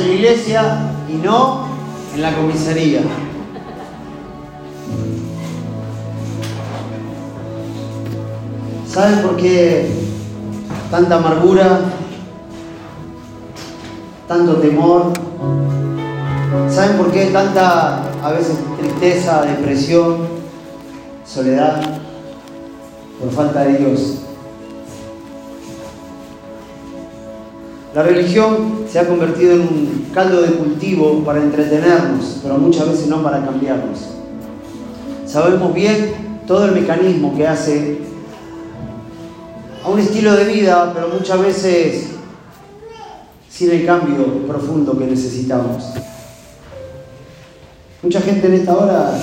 en la iglesia y no en la comisaría. ¿Saben por qué tanta amargura, tanto temor? ¿Saben por qué tanta, a veces, tristeza, depresión, soledad? Por falta de Dios. La religión se ha convertido en un caldo de cultivo para entretenernos, pero muchas veces no para cambiarnos. Sabemos bien todo el mecanismo que hace a un estilo de vida, pero muchas veces sin el cambio profundo que necesitamos. Mucha gente en esta hora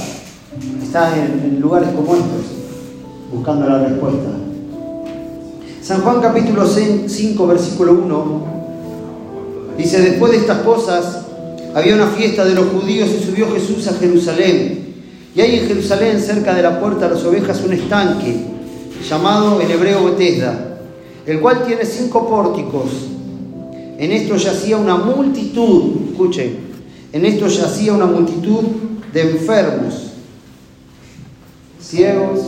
está en, lugares como estos, buscando la respuesta. San Juan capítulo 5, versículo 1 Dice, después de estas cosas, había una fiesta de los judíos y subió Jesús a Jerusalén. Y hay en Jerusalén, cerca de la puerta de las ovejas, un estanque llamado el hebreo Betesda, el cual tiene cinco pórticos. En esto yacía una multitud, escuchen, en esto yacía una multitud de enfermos, ciegos,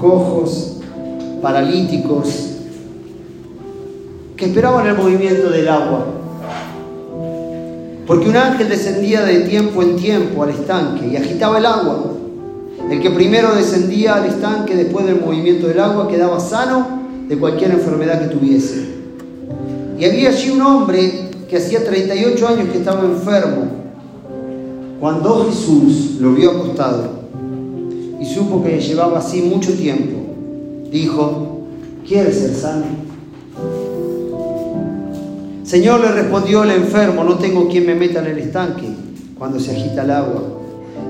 cojos, paralíticos, que esperaban el movimiento del agua. Porque un ángel descendía de tiempo en tiempo al estanque y agitaba el agua. El que primero descendía al estanque después del movimiento del agua quedaba sano de cualquier enfermedad que tuviese. Y había allí un hombre que hacía 38 años que estaba enfermo. Cuando Jesús lo vio acostado y supo que llevaba así mucho tiempo, dijo, ¿quieres ser sano? Señor le respondió el enfermo, no tengo quien me meta en el estanque cuando se agita el agua.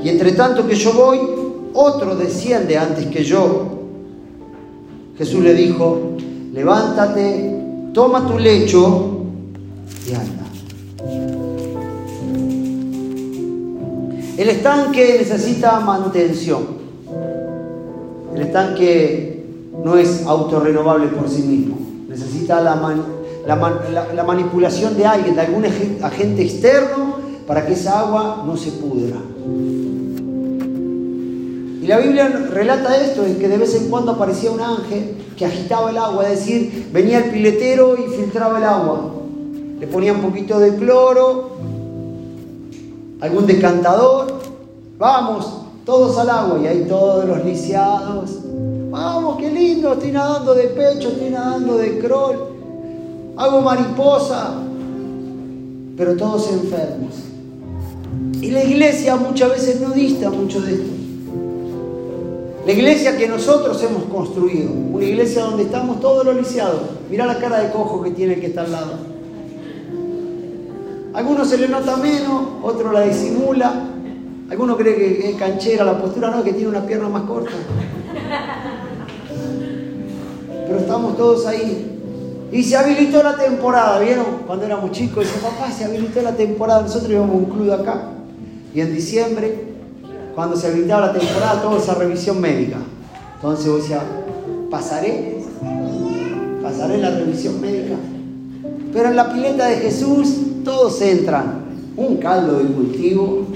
Y entre tanto que yo voy, otro desciende antes que yo. Jesús le dijo, levántate, toma tu lecho y anda. El estanque necesita mantención. El estanque no es autorrenovable por sí mismo. Necesita la, man la, manipulación de alguien, de algún agente externo, para que esa agua no se pudra. Y la Biblia relata esto, es que de vez en cuando aparecía un ángel que agitaba el agua, es decir, venía el piletero y filtraba el agua. Le ponía un poquito de cloro, algún decantador, vamos, todos al agua, y ahí todos los lisiados, vamos, qué lindo, estoy nadando de pecho, estoy nadando de crawl hago mariposa, pero todos enfermos. Y la iglesia muchas veces no dista mucho de esto. La iglesia que nosotros hemos construido, una iglesia donde estamos todos los lisiados. Mirá la cara de cojo que tiene el que está al lado. algunos se le nota menos, otro la disimula. Algunos cree que es canchera la postura, no, que tiene una pierna más corta. Pero estamos todos ahí y se habilitó la temporada, ¿vieron? Cuando éramos chicos, dice, papá, se habilitó la temporada, nosotros íbamos un club acá. Y en diciembre, cuando se habilitaba la temporada, toda esa revisión médica. Entonces vos decía, pasaré, pasaré la revisión médica. Pero en la pileta de Jesús todos entran. Un caldo de cultivo.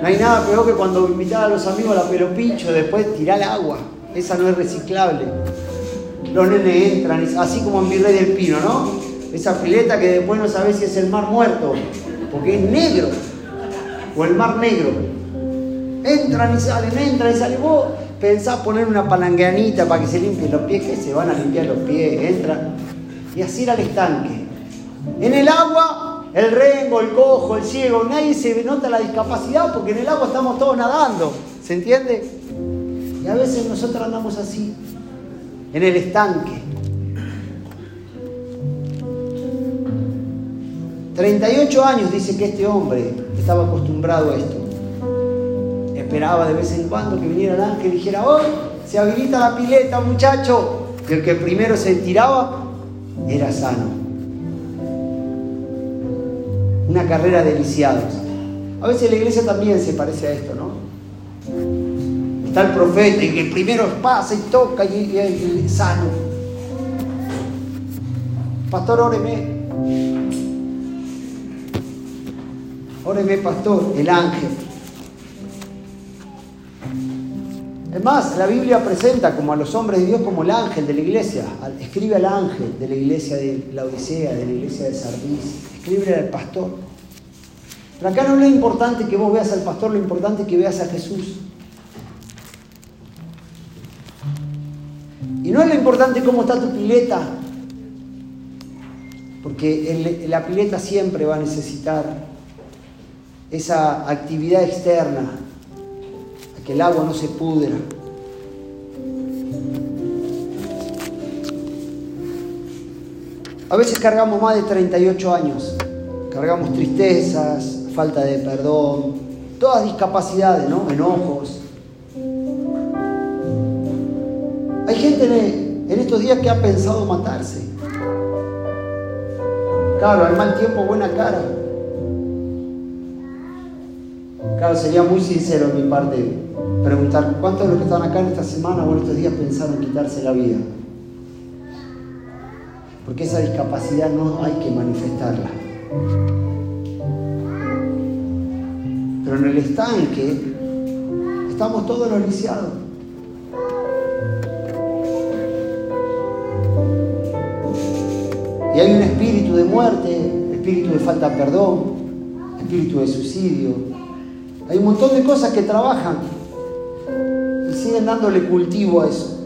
No hay nada peor que cuando invitaba a los amigos a la pelopincho, después tirar agua. Esa no es reciclable los nenes entran, así como en Virrey del Pino, ¿no? Esa pileta que después no sabes si es el mar muerto, porque es negro, o el mar negro. Entran y salen, entran y salen. Vos pensás poner una palangueanita para que se limpien los pies, que se van a limpiar los pies, entran. Y así era el estanque. En el agua, el rengo, el cojo, el ciego, nadie se nota la discapacidad porque en el agua estamos todos nadando. ¿Se entiende? Y a veces nosotros andamos así, en el estanque. 38 años dice que este hombre estaba acostumbrado a esto. Esperaba de vez en cuando que viniera el ángel y dijera, hoy se habilita la pileta, muchacho. Y el que primero se tiraba era sano. Una carrera de lisiados. A veces la iglesia también se parece a esto, ¿no? Está el profeta y que primero pasa y toca y, es sano. Pastor, óreme. Óreme, pastor, el ángel. Es más, la Biblia presenta como a los hombres de Dios como el ángel de la iglesia. Escribe al ángel de la iglesia de la Odisea, de la iglesia de Sardis. Escribe al pastor. Pero acá no es lo importante que vos veas al pastor, lo importante es que veas a Jesús. Y no es lo importante cómo está tu pileta, porque la pileta siempre va a necesitar esa actividad externa, a que el agua no se pudra. A veces cargamos más de 38 años, cargamos tristezas, falta de perdón, todas discapacidades, ¿no? Enojos. Gente en estos días que ha pensado matarse. Claro, al mal tiempo, buena cara. Claro, sería muy sincero en mi parte preguntar cuántos de los que están acá en esta semana o en estos días pensaron quitarse la vida. Porque esa discapacidad no hay que manifestarla. Pero en el estanque estamos todos los lisiados. Y hay un espíritu de muerte, espíritu de falta de perdón, espíritu de suicidio. Hay un montón de cosas que trabajan y siguen dándole cultivo a eso.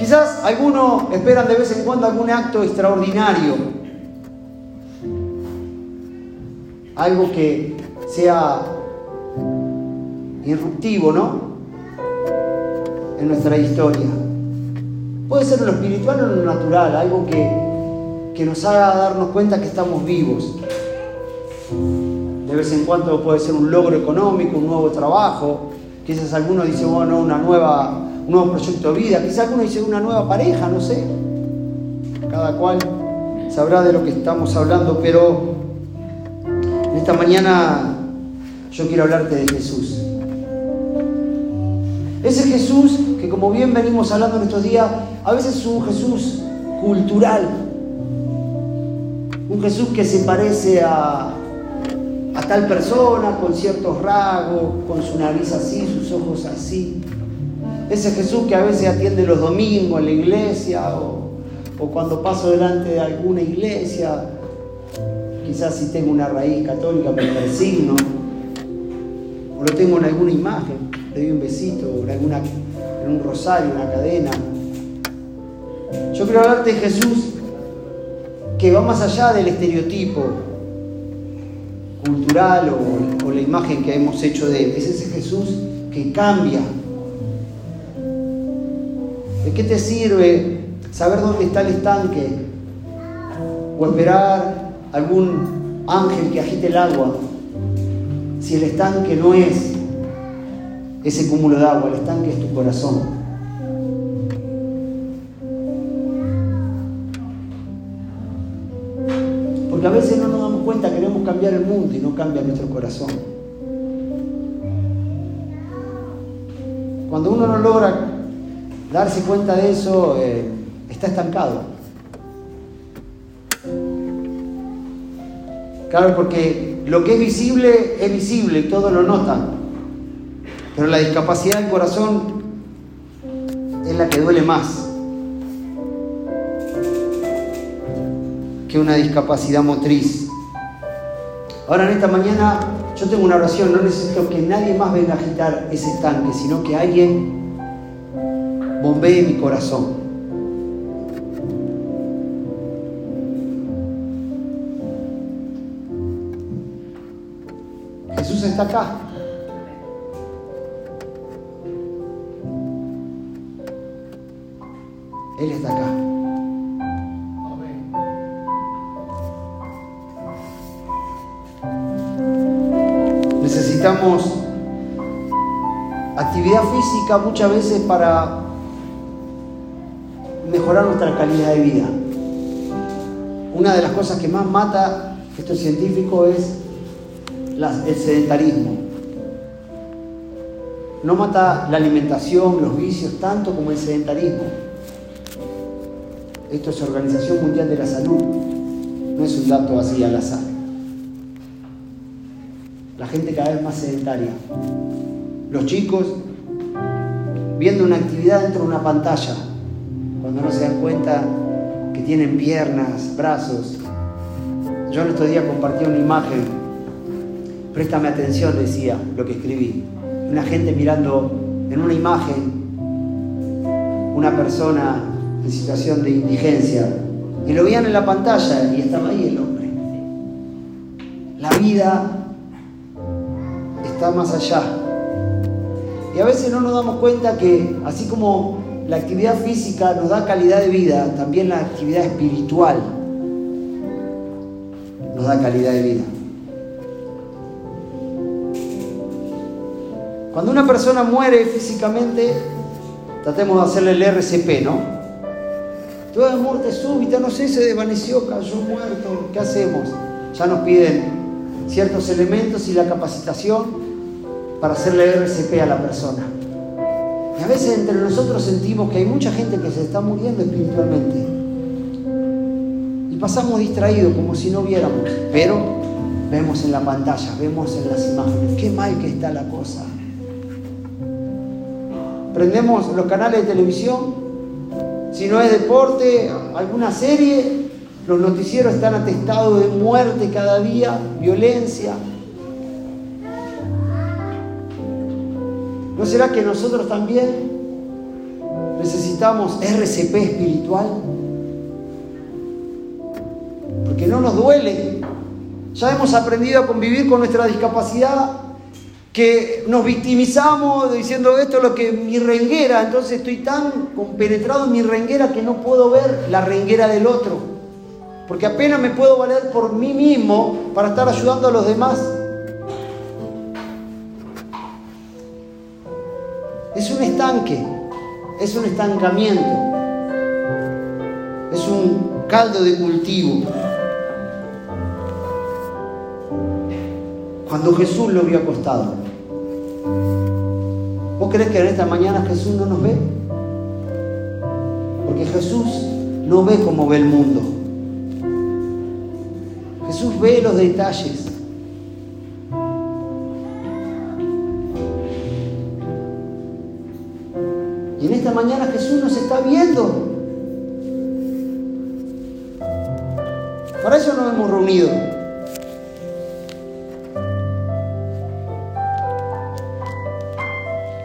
Quizás algunos esperan de vez en cuando algún acto extraordinario, algo que sea irruptivo, ¿no? Nuestra historia. Puede ser lo espiritual o lo natural, algo que, que nos haga darnos cuenta que estamos vivos. De vez en cuando puede ser un logro económico, un nuevo trabajo. Quizás alguno dice, bueno, una nueva, un nuevo proyecto de vida. Quizás alguno dice una nueva pareja, no sé. Cada cual sabrá de lo que estamos hablando, pero esta mañana yo quiero hablarte de Jesús. Ese Jesús que como bien venimos hablando en estos días, a veces es un Jesús cultural. Un Jesús que se parece a, tal persona con ciertos rasgos, con su nariz así, sus ojos así. Ese Jesús que a veces atiende los domingos en la iglesia o, o cuando paso delante de alguna iglesia, quizás si tengo una raíz católica me persigno, o lo tengo en alguna imagen le doy un besito, en, alguna, en un rosario, una cadena. Yo quiero hablarte de Jesús que va más allá del estereotipo cultural o, o la imagen que hemos hecho de él. Es ese Jesús que cambia. ¿De qué te sirve saber dónde está el estanque? O esperar algún ángel que agite el agua si el estanque no es ese cúmulo de agua, el estanque es tu corazón. Porque a veces no nos damos cuenta, queremos cambiar el mundo y no cambia nuestro corazón. Cuando uno no logra darse cuenta de eso, eh, está estancado. Claro, porque lo que es visible es visible y todos lo notan. Pero la discapacidad del corazón es la que duele más que una discapacidad motriz. Ahora en esta mañana yo tengo una oración, no necesito que nadie más venga a agitar ese estanque, sino que alguien bombee mi corazón. Jesús está acá. Actividad física muchas veces para mejorar nuestra calidad de vida. Una de las cosas que más mata esto científico es el sedentarismo. no mata la alimentación, los vicios, tanto como el sedentarismo. Esto es Organización Mundial de la Salud, no es un dato así al azar. La gente cada vez más sedentaria. Los chicos viendo una actividad dentro de una pantalla, cuando no se dan cuenta que tienen piernas, brazos. Yo el otro día compartí una imagen, préstame atención, decía lo que escribí. Una gente mirando en una imagen una persona en situación de indigencia y lo veían en la pantalla y estaba ahí el hombre. La vida está más allá. Y a veces no nos damos cuenta que así como la actividad física nos da calidad de vida, también la actividad espiritual nos da calidad de vida. Cuando una persona muere físicamente, tratemos de hacerle el RCP, ¿no? Toda muerte súbita, no sé, se desvaneció, cayó muerto, ¿qué hacemos? Ya nos piden ciertos elementos y la capacitación para hacerle RCP a la persona. Y a veces entre nosotros sentimos que hay mucha gente que se está muriendo espiritualmente. Y pasamos distraídos como si no viéramos. Pero vemos en la pantalla, vemos en las imágenes. Qué mal que está la cosa. Prendemos los canales de televisión. Si no es deporte, alguna serie, los noticieros están atestados de muerte cada día, violencia, ¿No será que nosotros también necesitamos RCP espiritual? Porque no nos duele. Ya hemos aprendido a convivir con nuestra discapacidad, que nos victimizamos diciendo esto es lo que mi renguera, entonces estoy tan compenetrado en mi renguera que no puedo ver la renguera del otro. Porque apenas me puedo valer por mí mismo para estar ayudando a los demás. Es un estanque, es un estancamiento, es un caldo de cultivo. Cuando Jesús lo vio acostado, ¿vos crees que en esta mañana Jesús no nos ve? Porque Jesús no ve como ve el mundo. Jesús ve los detalles. Mañana Jesús nos está viendo. Para eso nos hemos reunido.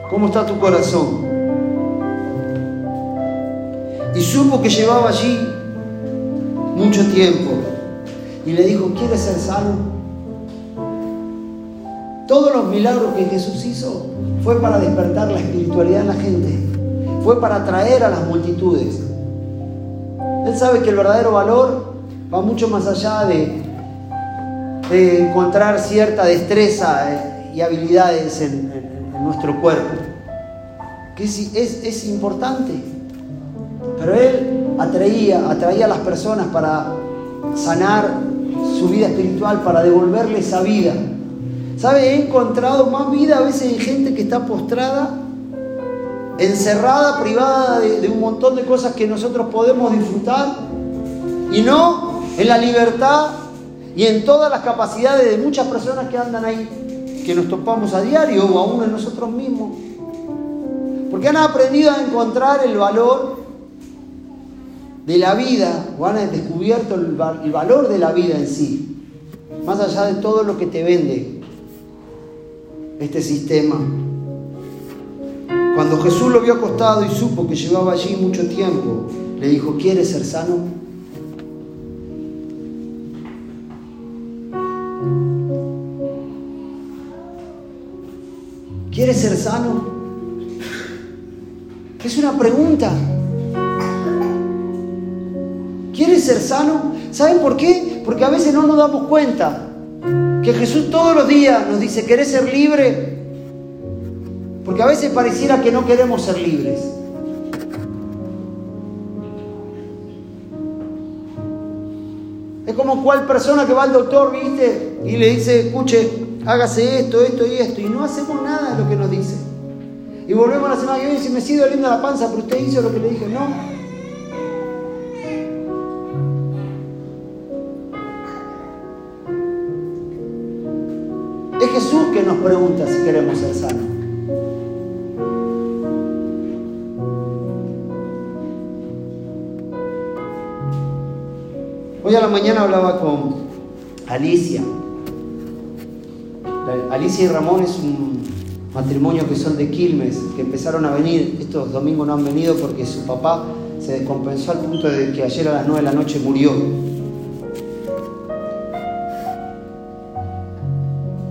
¿Cómo está tu corazón? Y supo que llevaba allí mucho tiempo. Y le dijo, ¿quieres ser sano? Todos los milagros que Jesús hizo fue para despertar la espiritualidad en la gente fue para atraer a las multitudes. Él sabe que el verdadero valor va mucho más allá de, encontrar cierta destreza eh, y habilidades en, nuestro cuerpo, que es, es, importante. Pero Él atraía, atraía a las personas para sanar su vida espiritual, para devolverle esa vida. ¿Sabe? He encontrado más vida a veces en gente que está postrada encerrada, privada de, un montón de cosas que nosotros podemos disfrutar, y no en la libertad y en todas las capacidades de muchas personas que andan ahí, que nos topamos a diario o aún en nosotros mismos. Porque han aprendido a encontrar el valor de la vida, o han descubierto el valor de la vida en sí, más allá de todo lo que te vende este sistema. Cuando Jesús lo vio acostado y supo que llevaba allí mucho tiempo, le dijo, ¿quieres ser sano? ¿Quieres ser sano? Es una pregunta. ¿Quieres ser sano? ¿Saben por qué? Porque a veces no nos damos cuenta que Jesús todos los días nos dice, ¿querés ser libre? Porque a veces pareciera que no queremos ser libres. Es como cual persona que va al doctor, ¿viste? Y le dice, escuche, hágase esto, esto y esto. Y no hacemos nada de lo que nos dice. y volvemos la semana que viene y si me sigue doliendo la panza, pero usted hizo lo que le dije, no. Es Jesús que nos pregunta si queremos ser sanos. Hoy a la mañana hablaba con Alicia. Alicia y Ramón es un matrimonio que son de Quilmes, que empezaron a venir, estos domingos no han venido porque su papá se descompensó al punto de que ayer a las 9 de la noche murió.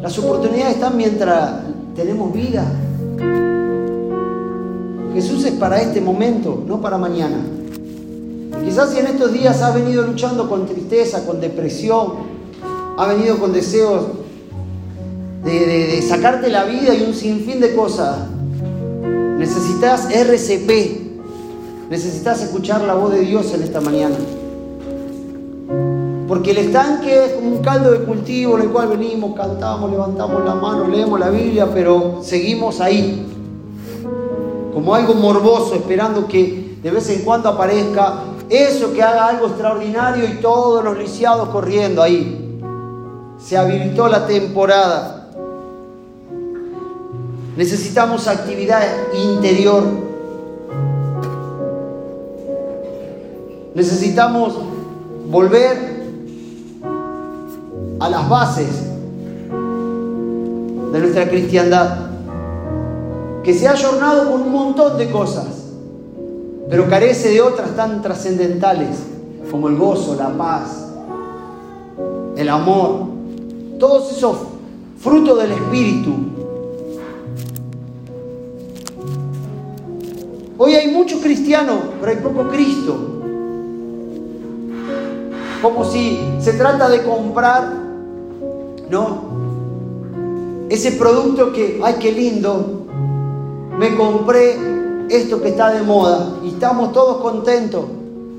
Las oportunidades están mientras tenemos vida. Jesús es para este momento, no para mañana. Quizás si en estos días has venido luchando con tristeza, con depresión, ha venido con deseos de, sacarte la vida y un sinfín de cosas. Necesitas RCP. Necesitas escuchar la voz de Dios en esta mañana. Porque el estanque es como un caldo de cultivo en el cual venimos, cantamos, levantamos la mano, leemos la Biblia, pero seguimos ahí. Como algo morboso, esperando que de vez en cuando aparezca eso que haga algo extraordinario y todos los lisiados corriendo ahí. Se habilitó la temporada. Necesitamos actividad interior. Necesitamos volver a las bases de nuestra cristiandad, que se ha ayornado con un montón de cosas, pero carece de otras tan trascendentales como el gozo, la paz, el amor, todos esos frutos del Espíritu Hoy hay muchos cristianos, pero hay poco Cristo. Como si se trata de comprar, ¿no? Ese producto que, ay, qué lindo, me compré esto que está de moda y estamos todos contentos.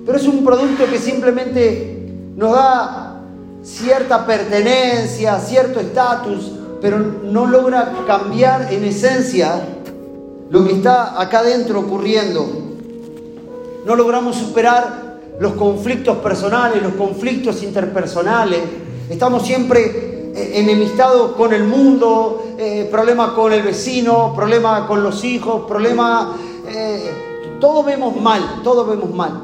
Pero es un producto que simplemente nos da cierta pertenencia, cierto estatus, pero no logra cambiar en esencia lo que está acá adentro ocurriendo. No logramos superar los conflictos personales, los conflictos interpersonales. Estamos siempre eh, enemistados con el mundo, eh, problemas con el vecino, problemas con los hijos, problemas... Eh, todo vemos mal, todo vemos mal.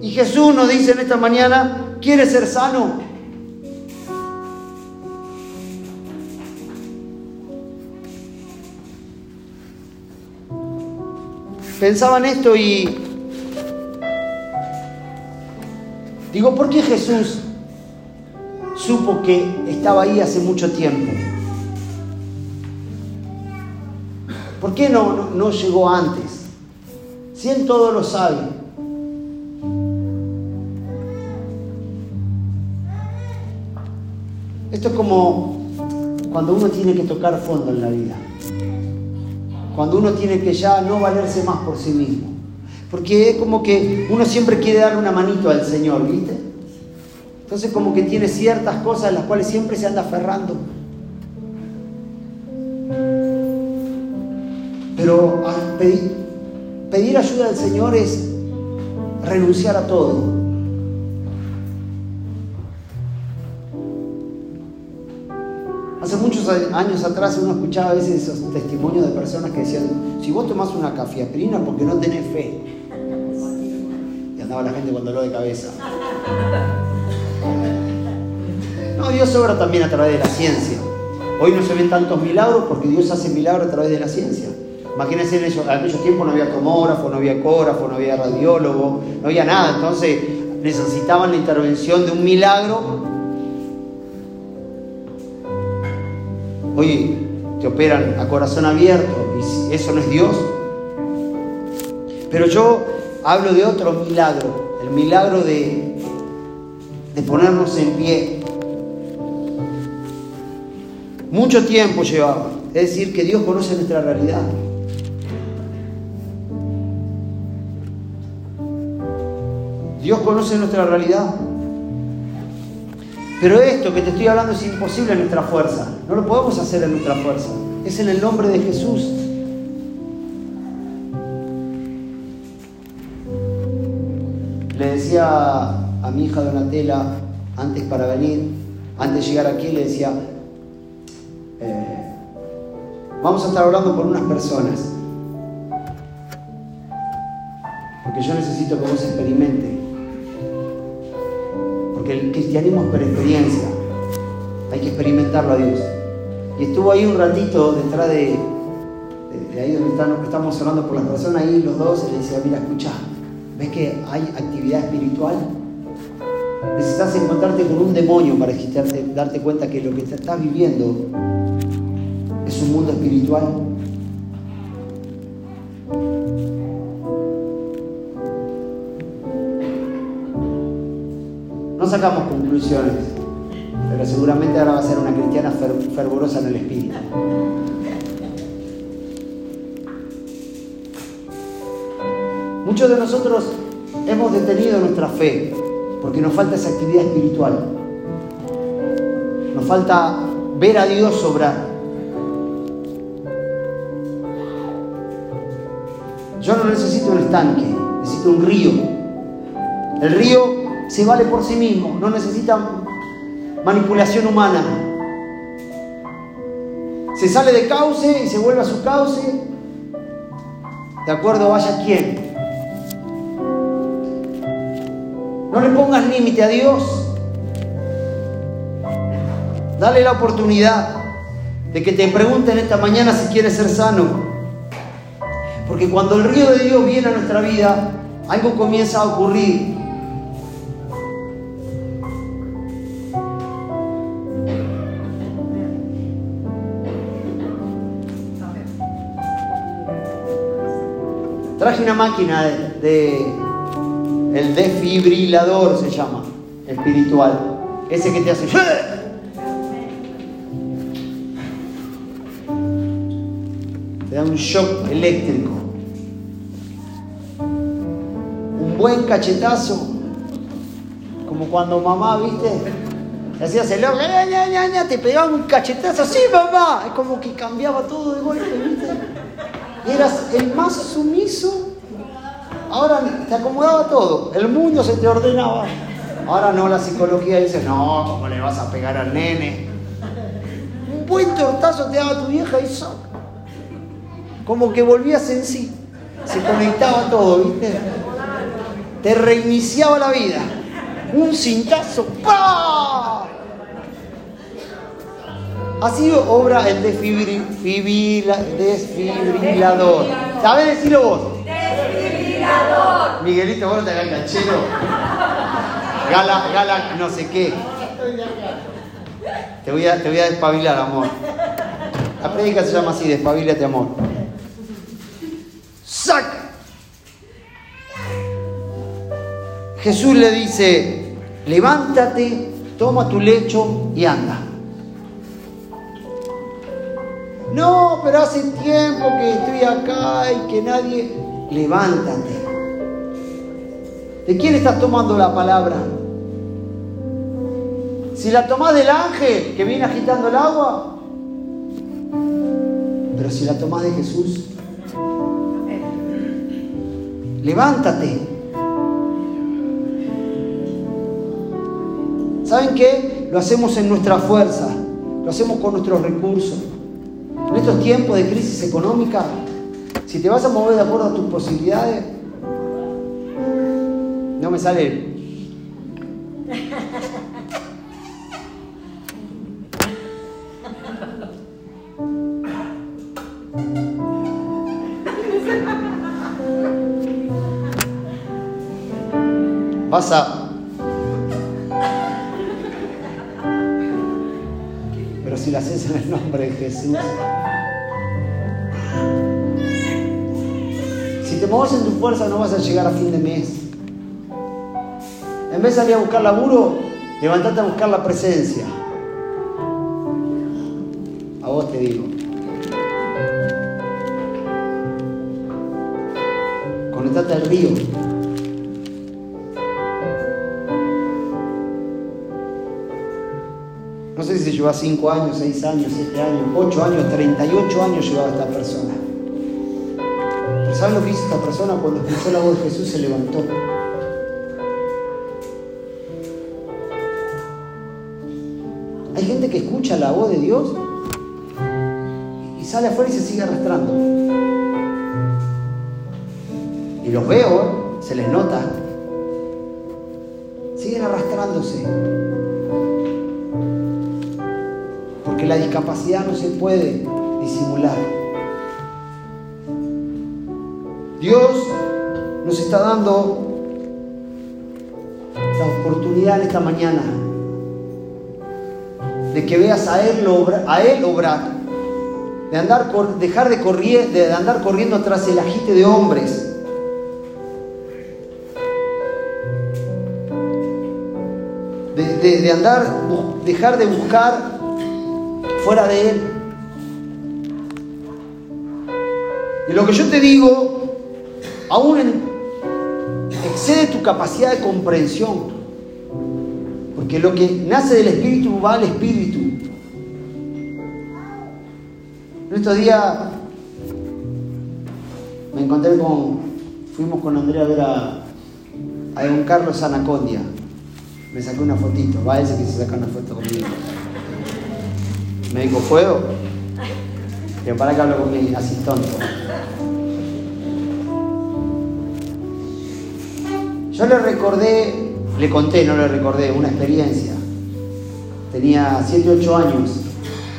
Y Jesús nos dice en esta mañana, ¿quieres ser sano? pensaba en esto y digo, ¿por qué Jesús supo que estaba ahí hace mucho tiempo? ¿Por qué no, no, llegó antes? Si Él todo lo sabe. Esto es como cuando uno tiene que tocar fondo en la vida cuando uno tiene que ya no valerse más por sí mismo. Porque es como que uno siempre quiere darle una manito al Señor, ¿viste? Entonces como que tiene ciertas cosas en las cuales siempre se anda aferrando. Pero pedir, ayuda al Señor es renunciar a todo. Hace muchos años atrás uno escuchaba a veces esos testimonios de personas que decían, si vos tomás una cafiaprina porque no tenés fe. Y andaba la gente con dolor de cabeza. No, Dios obra también a través de la ciencia. Hoy no se ven tantos milagros porque Dios hace milagros a través de la ciencia. Imagínense, en en aquellos tiempos no había tomógrafo, no había ecógrafo, no había radiólogo, no había nada. Entonces necesitaban la intervención de un milagro Hoy te operan a corazón abierto y eso no es Dios. Pero yo hablo de otro milagro, el milagro de, de ponernos en pie. Mucho tiempo llevaba, es decir, que Dios conoce nuestra realidad. Dios conoce nuestra realidad. Pero esto que te estoy hablando es imposible en nuestra fuerza. No lo podemos hacer en nuestra fuerza. Es en el nombre de Jesús. Le decía a mi hija Donatella, antes para venir, antes de llegar aquí, le decía, eh, vamos a estar orando por unas personas. Porque yo necesito que vos experimente. El cristianismo es por experiencia. Hay que experimentarlo a Dios. Y estuvo ahí un ratito detrás de, ahí donde estamos orando por las personas, ahí los dos, y le decía, mira, escucha, ¿ves que hay actividad espiritual? Necesitas encontrarte con un demonio para darte cuenta que lo que te estás viviendo es un mundo espiritual. No sacamos conclusiones, pero seguramente ahora va a ser una cristiana fervorosa en el espíritu. Muchos de nosotros hemos detenido nuestra fe porque nos falta esa actividad espiritual. Nos falta ver a Dios obrar. Yo no necesito un estanque, necesito un río. El río se vale por sí mismo, no necesita manipulación humana. Se sale de cauce y se vuelve a su cauce, de acuerdo vaya quién. No le pongas límite a Dios. Dale la oportunidad de que te pregunten esta mañana si quieres ser sano. Porque cuando el río de Dios viene a nuestra vida, algo comienza a ocurrir. Traje una máquina de el desfibrilador se llama, espiritual. Ese que te hace... Te da un shock eléctrico. Un buen cachetazo. Como cuando mamá, viste, te hacías el te pegaba un cachetazo, sí mamá. Es como que cambiaba todo de golpe, viste. eras el más sumiso Ahora te acomodaba todo, el mundo se te ordenaba. Ahora no, la psicología dice, no, ¿cómo le vas a pegar al nene? Un buen tortazo te daba tu vieja y eso. Como que volvías en sí. Se conectaba todo, ¿viste? Te reiniciaba la vida. Un cintazo. ¡Pah! Así obra el desfibrilador. ¿Sabes decirlo vos? Miguelito, vos no te hagas canchero. Gala, gala, no sé qué. Te voy a, te voy a despabilar, amor. La prédica se llama así, despabilate, amor. ¡Saca! Jesús le dice, levántate, toma tu lecho y anda. No, pero hace tiempo que estoy acá y que nadie... Levántate. ¿De quién estás tomando la palabra? Si la tomás del ángel que viene agitando el agua, pero si la tomás de Jesús, levántate. ¿Saben qué? Lo hacemos en nuestra fuerza, lo hacemos con nuestros recursos. En estos tiempos de crisis económica, si te vas a mover de acuerdo a tus posibilidades, no me sale. Vas a. Pero si lo haces en el nombre de Jesús. Te mueves en tu fuerza no vas a llegar a fin de mes. En vez de salir a buscar laburo, levantate a buscar la presencia. A vos te digo. Conectate al río. No sé si lleva 5 años, 6 años, 7 años, 8 años, 38 años llevaba esta persona. ¿Saben lo que hizo esta persona? Cuando escuchó la voz de Jesús se levantó. Hay gente que escucha la voz de Dios y sale afuera y se sigue arrastrando. Y los veo, se les nota. Siguen arrastrándose. Porque la discapacidad no se puede disimular. Dios nos está dando la oportunidad en esta mañana de que veas a Él, a él obrar, de andar, dejar de, correr, de andar corriendo tras el agite de hombres. De, de andar, dejar de buscar fuera de Él. Y lo que yo te digo, aún excede tu capacidad de comprensión. Porque lo que nace del Espíritu va al Espíritu. En estos días me encontré con, fuimos con Andrea a ver a, don Carlos Anacondia. Me sacó una fotito, va ese que se saca una foto conmigo. Me dijo, ¿puedo? Que para que hablo con mi asistente. Yo le recordé le conté, no le recordé, una experiencia. Tenía 7, 8 años,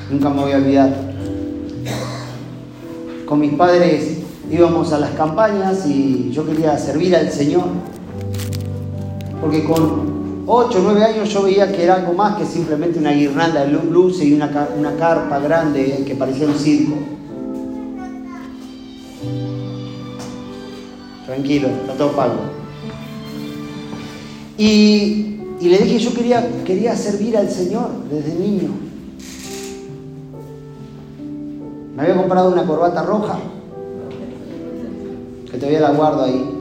nunca me voy a olvidar. Con mis padres íbamos a las campañas y yo quería servir al Señor. Porque con 8, 9 años yo veía que era algo más que simplemente una guirnalda de luces y una, una carpa grande que parecía un circo. Tranquilo, está todo pago. Y, le dije, yo quería, quería servir al Señor desde niño. Me había comprado una corbata roja, que todavía la guardo ahí.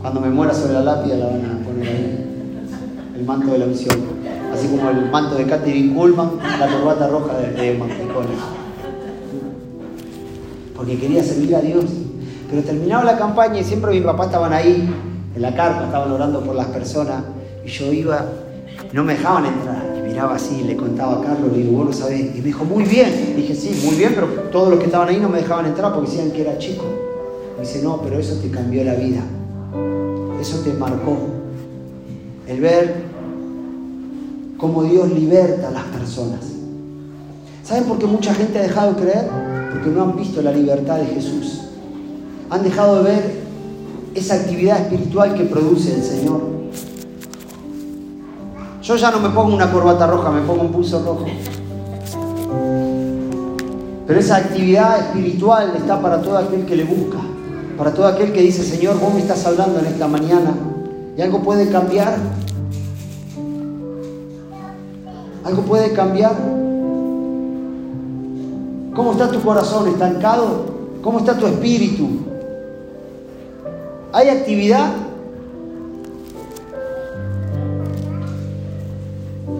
Cuando me muera sobre la lápida la van a poner ahí, el manto de la misión. Así como el manto de Catherine Kuhlman, la corbata roja de, de Porque quería servir a Dios. Pero terminaba la campaña y siempre mi papá estaban ahí en la carpa, estaban orando por las personas y yo iba, no me dejaban entrar. Y miraba así, le contaba a Carlos, le digo, vos lo sabés. Y me dijo, muy bien. dije, sí, muy bien, pero todos los que estaban ahí no me dejaban entrar porque decían que era chico. Dice, no, pero eso te cambió la vida. Eso te marcó. El ver cómo Dios liberta a las personas. ¿Saben por qué mucha gente ha dejado de creer? Porque no han visto la libertad de Jesús. Han dejado de ver esa actividad espiritual que produce el Señor. Yo ya no me pongo una corbata roja, me pongo un pulso rojo. Pero esa actividad espiritual está para todo aquel que le busca, para todo aquel que dice, Señor, vos me estás hablando en esta mañana y algo puede cambiar. Algo puede cambiar. ¿Cómo está tu corazón? ¿Estancado? ¿Cómo está tu espíritu? ¿Hay actividad?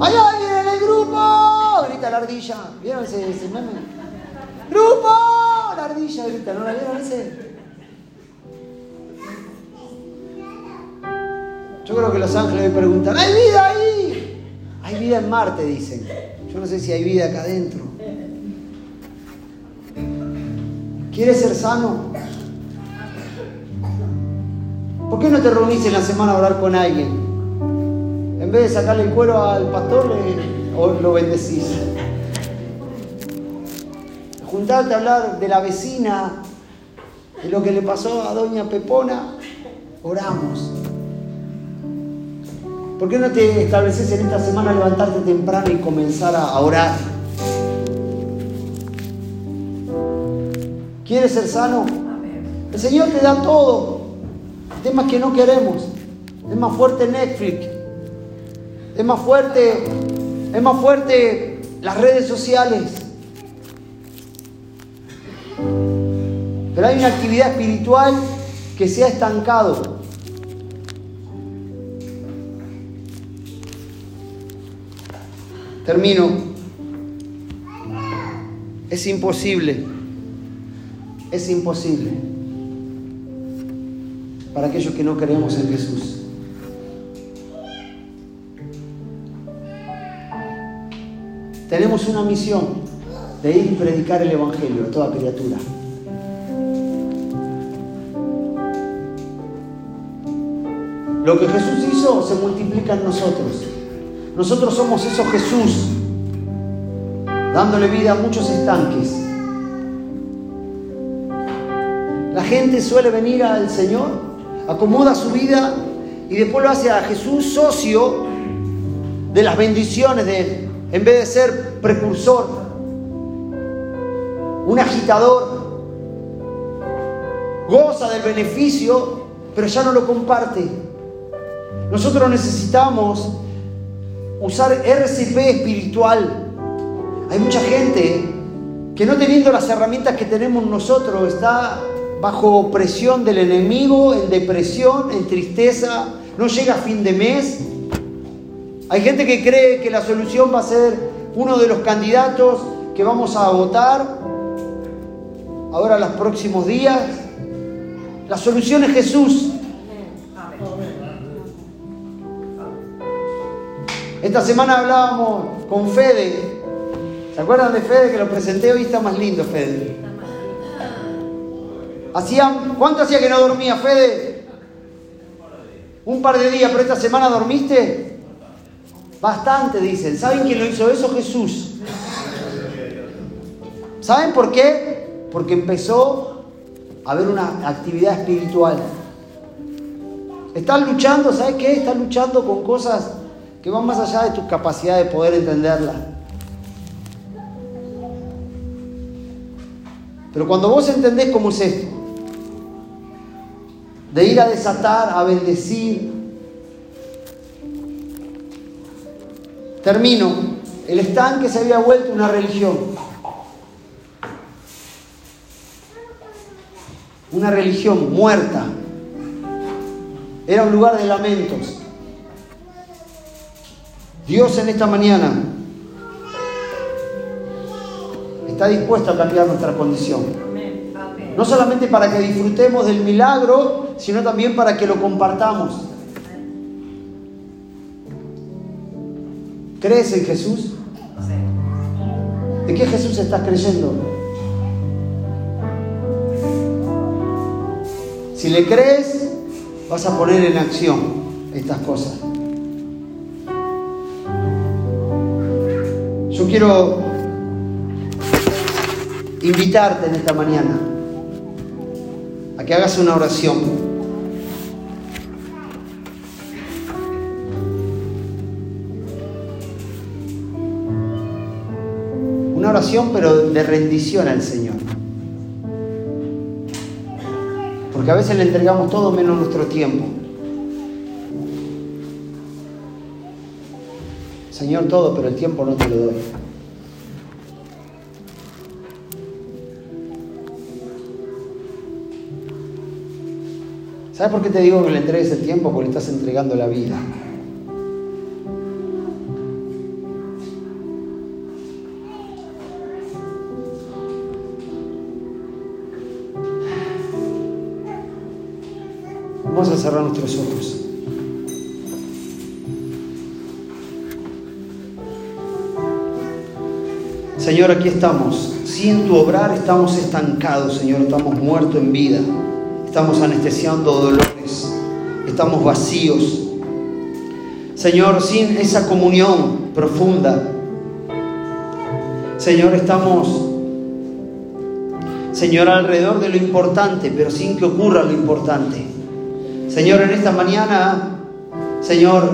¡Hay alguien en el grupo! Grita la ardilla. ¿Vieron ese, meme? ¡Grupo! La ardilla grita, ¿no la vieron ese? Yo creo que los ángeles me preguntan, ¿hay vida ahí? Hay vida en Marte, dicen. Yo no sé si hay vida acá adentro. ¿Quieres ser sano? ¿Por qué no te reunís en la semana a orar con alguien? En vez de sacarle el cuero al pastor, le, lo bendecís. Juntarte a hablar de la vecina, de lo que le pasó a doña Pepona, oramos. ¿Por qué no te estableces en esta semana levantarte temprano y comenzar a orar? ¿Quieres ser sano? El Señor te da todo temas que no queremos. Es más fuerte Netflix. Es más fuerte, es más fuerte las redes sociales. Pero hay una actividad espiritual que se ha estancado. Termino. Es imposible. Es imposible para aquellos que no creemos en Jesús. Tenemos una misión de ir y predicar el Evangelio a toda criatura. Lo que Jesús hizo se multiplica en nosotros. Nosotros somos esos Jesús, dándole vida a muchos estanques. La gente suele venir al Señor, acomoda su vida y después lo hace a Jesús socio de las bendiciones de Él, en vez de ser precursor, un agitador, goza del beneficio, pero ya no lo comparte. Nosotros necesitamos usar RCP espiritual. Hay mucha gente que no teniendo las herramientas que tenemos nosotros está bajo presión del enemigo, en depresión, en tristeza, no llega a fin de mes. Hay gente que cree que la solución va a ser uno de los candidatos que vamos a votar ahora los próximos días. La solución es Jesús. Esta semana hablábamos con Fede. ¿Se acuerdan de Fede que lo presenté hoy? Está más lindo Fede. Hacían, ¿Cuánto hacía que no dormía Fede? Un par de días, pero esta semana dormiste. Bastante, dicen. ¿Saben quién lo hizo eso? Jesús. ¿Saben por qué? Porque empezó a haber una actividad espiritual. Están luchando, ¿sabes qué? Están luchando con cosas que van más allá de tu capacidad de poder entenderla. Pero cuando vos entendés cómo es esto, de ir a desatar, a bendecir, termino, el estanque se había vuelto una religión. Una religión muerta. Era un lugar de lamentos. Dios en esta mañana está dispuesto a cambiar nuestra condición. No solamente para que disfrutemos del milagro, sino también para que lo compartamos. ¿Crees en Jesús? ¿De qué Jesús estás creyendo? Si le crees, vas a poner en acción estas cosas. Yo quiero invitarte en esta mañana a que hagas una oración. Pero de rendición al Señor. Porque a veces le entregamos todo menos nuestro tiempo. Señor, todo, pero el tiempo no te lo doy. ¿Sabes por qué te digo que le entregues el tiempo? Porque le estás entregando la vida. Vamos a cerrar nuestros ojos. Señor, aquí estamos. Sin tu obrar estamos estancados, Señor. Estamos muertos en vida. Estamos anestesiando dolores. Estamos vacíos. Señor, sin esa comunión profunda. Señor, estamos, Señor, alrededor de lo importante, pero sin que ocurra lo importante. Señor, en esta mañana, Señor,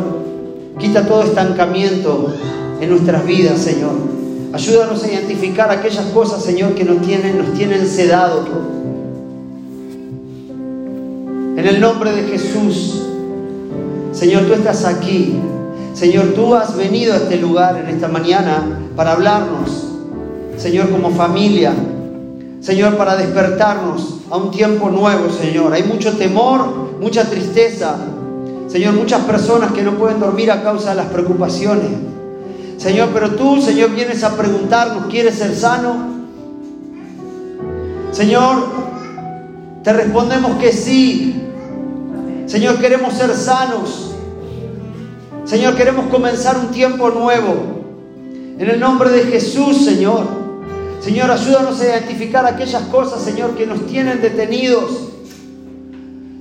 quita todo estancamiento en nuestras vidas, Señor. Ayúdanos a identificar aquellas cosas, Señor, que nos tienen, nos tienen sedado. En el nombre de Jesús, Señor, tú estás aquí. Señor, tú has venido a este lugar en esta mañana para hablarnos. Señor, como familia. Señor, para despertarnos a un tiempo nuevo, Señor. Hay mucho temor, mucha tristeza. Señor, muchas personas que no pueden dormir a causa de las preocupaciones. Señor, pero tú, Señor, vienes a preguntarnos, ¿quieres ser sano? Señor, te respondemos que sí. Señor, queremos ser sanos. Señor, queremos comenzar un tiempo nuevo. En el nombre de Jesús, Señor. Señor, ayúdanos a identificar aquellas cosas, Señor, que nos tienen detenidos.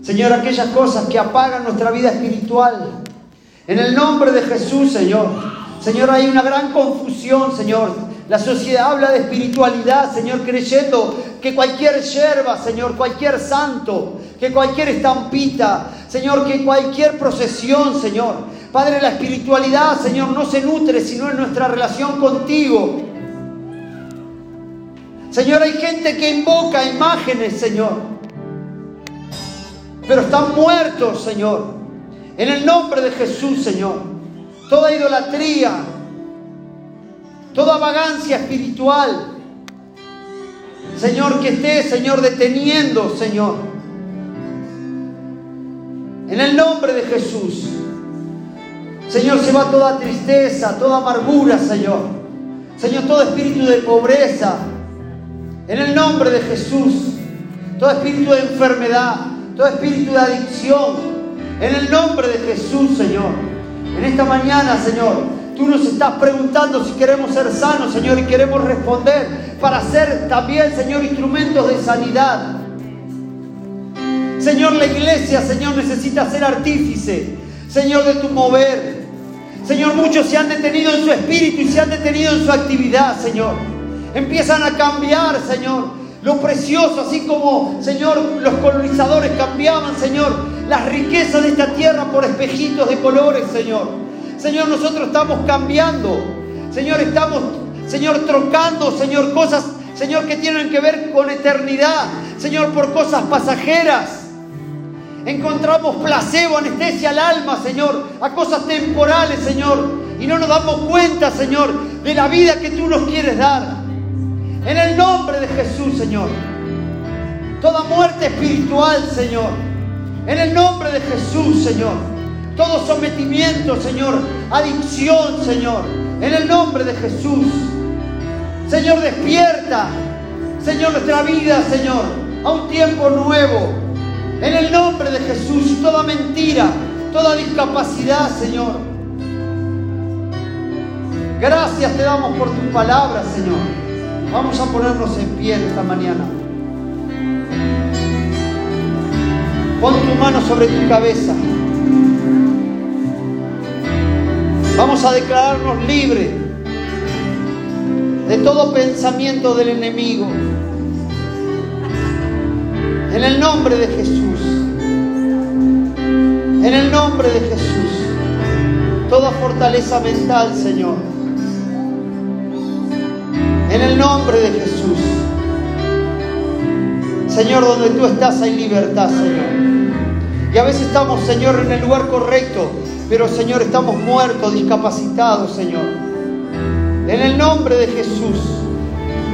Señor, aquellas cosas que apagan nuestra vida espiritual. En el nombre de Jesús, Señor. Señor, hay una gran confusión, Señor. La sociedad habla de espiritualidad, Señor, creyendo que cualquier yerba, Señor, cualquier santo, que cualquier estampita, Señor, que cualquier procesión, Señor. Padre, la espiritualidad, Señor, no se nutre sino en nuestra relación contigo. Señor, hay gente que invoca imágenes, Señor pero están muertos, Señor. En el nombre de Jesús, Señor. Toda idolatría, toda vagancia espiritual, Señor, que esté, Señor, deteniendo, Señor. En el nombre de Jesús. Señor, se va toda tristeza, toda amargura, Señor. Señor, todo espíritu de pobreza. En el nombre de Jesús. Todo espíritu de enfermedad todo espíritu de adicción, en el nombre de Jesús, Señor. En esta mañana, Señor, tú nos estás preguntando si queremos ser sanos, Señor, y queremos responder para ser también, Señor, instrumentos de sanidad. Señor, la iglesia, Señor, necesita ser artífice, Señor, de tu mover. Señor, muchos se han detenido en su espíritu y se han detenido en su actividad, Señor. Empiezan a cambiar, Señor lo precioso, así como, Señor, los colonizadores cambiaban, Señor, las riquezas de esta tierra por espejitos de colores, Señor. Señor, nosotros estamos cambiando. Señor, estamos, Señor, trocando, Señor, cosas, Señor, que tienen que ver con eternidad. Señor, por cosas pasajeras. Encontramos placebo, anestesia al alma, Señor, a cosas temporales, Señor. Y no nos damos cuenta, Señor, de la vida que tú nos quieres dar. En el nombre de Jesús, Señor. Toda muerte espiritual, Señor. En el nombre de Jesús, Señor. Todo sometimiento, Señor. Adicción, Señor. En el nombre de Jesús. Señor, despierta. Señor, nuestra vida, Señor. A un tiempo nuevo. En el nombre de Jesús. Toda mentira, toda discapacidad, Señor. Gracias te damos por tu palabra, Señor. Vamos a ponernos en pie esta mañana. Pon tu mano sobre tu cabeza. Vamos a declararnos libres de todo pensamiento del enemigo. En el nombre de Jesús. En el nombre de Jesús. Toda fortaleza mental, Señor en el nombre de Jesús. Señor, donde tú estás hay libertad, Señor. Y a veces estamos, Señor, en el lugar correcto, pero, Señor, estamos muertos, discapacitados, Señor. En el nombre de Jesús.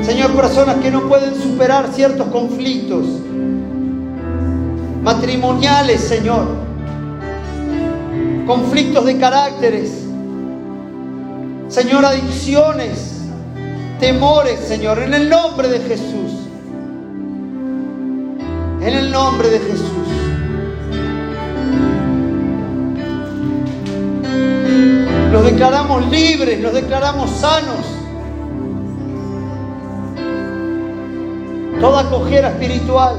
Señor, personas que no pueden superar ciertos conflictos matrimoniales, Señor. Conflictos de caracteres. Señor, adicciones temores, Señor, en el nombre de Jesús. En el nombre de Jesús. Los declaramos libres, los declaramos sanos. Toda cojera espiritual.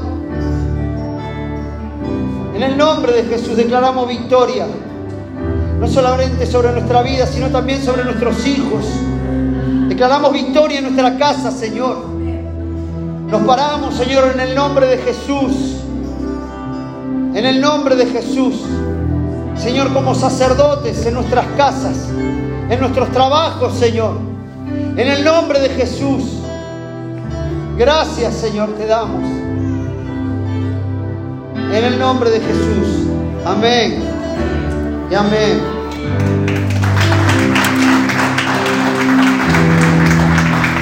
En el nombre de Jesús declaramos victoria. No solamente sobre nuestra vida, sino también sobre nuestros hijos Declaramos victoria en nuestra casa, Señor. Nos paramos, Señor, en el nombre de Jesús. En el nombre de Jesús. Señor, como sacerdotes en nuestras casas, en nuestros trabajos, Señor. En el nombre de Jesús. Gracias, Señor, te damos. En el nombre de Jesús. Amén. Y amén.